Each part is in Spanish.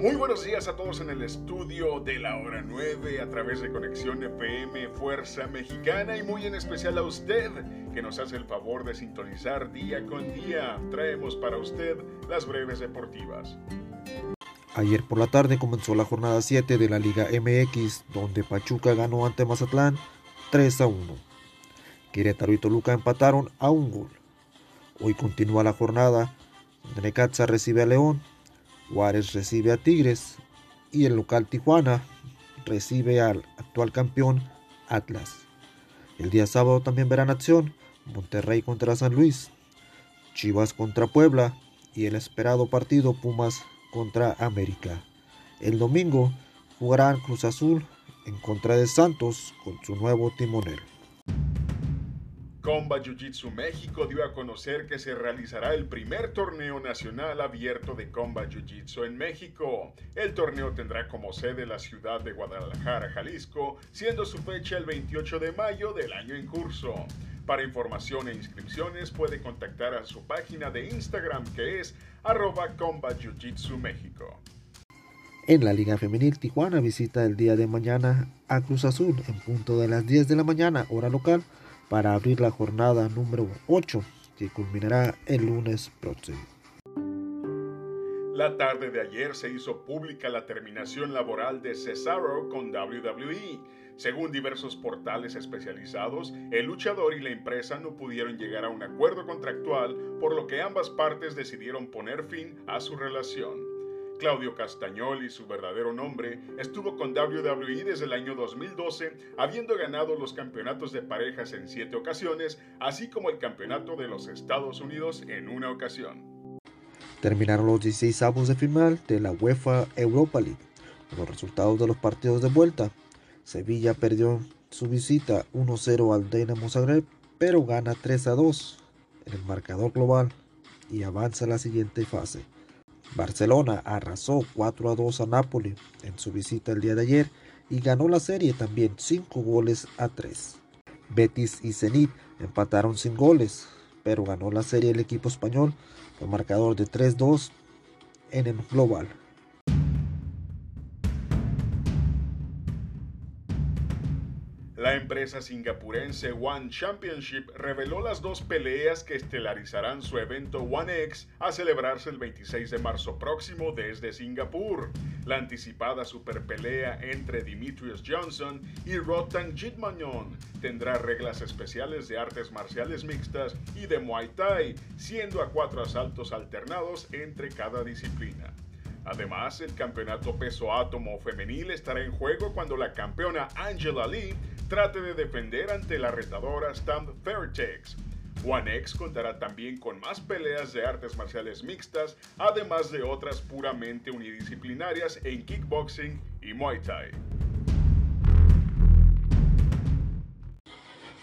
Muy buenos días a todos en el estudio de la hora 9 a través de Conexión FM Fuerza Mexicana y muy en especial a usted que nos hace el favor de sintonizar día con día. Traemos para usted las breves deportivas. Ayer por la tarde comenzó la jornada 7 de la Liga MX, donde Pachuca ganó ante Mazatlán 3 a 1. Querétaro y Toluca empataron a un gol. Hoy continúa la jornada, donde Necaxa recibe a León Juárez recibe a Tigres y el local Tijuana recibe al actual campeón Atlas. El día sábado también verán acción Monterrey contra San Luis, Chivas contra Puebla y el esperado partido Pumas contra América. El domingo jugarán Cruz Azul en contra de Santos con su nuevo timonel. Comba Jiu-Jitsu México dio a conocer que se realizará el primer torneo nacional abierto de Comba Jiu-Jitsu en México. El torneo tendrá como sede la ciudad de Guadalajara, Jalisco, siendo su fecha el 28 de mayo del año en curso. Para información e inscripciones puede contactar a su página de Instagram que es arroba Comba Jiu-Jitsu México. En la Liga Femenil, Tijuana visita el día de mañana a Cruz Azul en punto de las 10 de la mañana, hora local para abrir la jornada número 8 que culminará el lunes próximo. La tarde de ayer se hizo pública la terminación laboral de Cesaro con WWE. Según diversos portales especializados, el luchador y la empresa no pudieron llegar a un acuerdo contractual, por lo que ambas partes decidieron poner fin a su relación. Claudio Castagnoli, su verdadero nombre, estuvo con WWE desde el año 2012, habiendo ganado los campeonatos de parejas en siete ocasiones, así como el campeonato de los Estados Unidos en una ocasión. Terminaron los 16 avos de final de la UEFA Europa League. Los resultados de los partidos de vuelta, Sevilla perdió su visita 1-0 al Dinamo Zagreb, pero gana 3-2 en el marcador global y avanza a la siguiente fase. Barcelona arrasó 4 a 2 a Napoli en su visita el día de ayer y ganó la serie también 5 goles a 3. Betis y Zenit empataron sin goles, pero ganó la serie el equipo español con marcador de 3-2 en el global. La empresa singapurense One Championship reveló las dos peleas que estelarizarán su evento One X a celebrarse el 26 de marzo próximo desde Singapur. La anticipada superpelea entre Dimitrius Johnson y Rotan Jitmagnon tendrá reglas especiales de artes marciales mixtas y de Muay Thai, siendo a cuatro asaltos alternados entre cada disciplina. Además, el campeonato peso átomo femenil estará en juego cuando la campeona Angela Lee trate de defender ante la retadora Stamp Fairtex. One X contará también con más peleas de artes marciales mixtas, además de otras puramente unidisciplinarias en kickboxing y Muay Thai.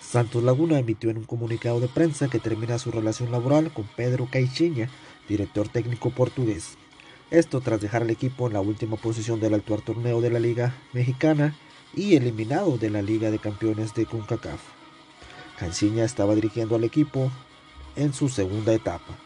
Santos Laguna emitió en un comunicado de prensa que termina su relación laboral con Pedro Caixinha, director técnico portugués. Esto tras dejar al equipo en la última posición del actual torneo de la Liga Mexicana y eliminado de la Liga de Campeones de CONCACAF. Canciña estaba dirigiendo al equipo en su segunda etapa.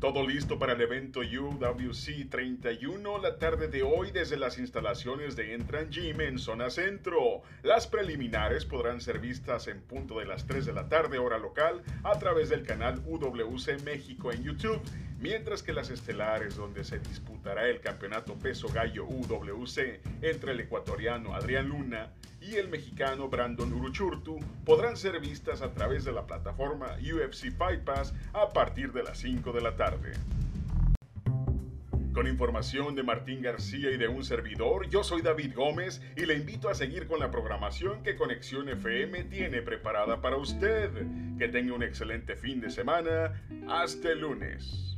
Todo listo para el evento UWC 31 la tarde de hoy desde las instalaciones de Entran Gym en zona centro. Las preliminares podrán ser vistas en punto de las 3 de la tarde hora local a través del canal UWC México en YouTube, mientras que las estelares donde se disputará el campeonato peso gallo UWC entre el ecuatoriano Adrián Luna y el mexicano Brandon Uruchurtu podrán ser vistas a través de la plataforma UFC Fight Pass a partir de las 5 de la tarde. Con información de Martín García y de un servidor, yo soy David Gómez y le invito a seguir con la programación que Conexión FM tiene preparada para usted. Que tenga un excelente fin de semana. Hasta el lunes.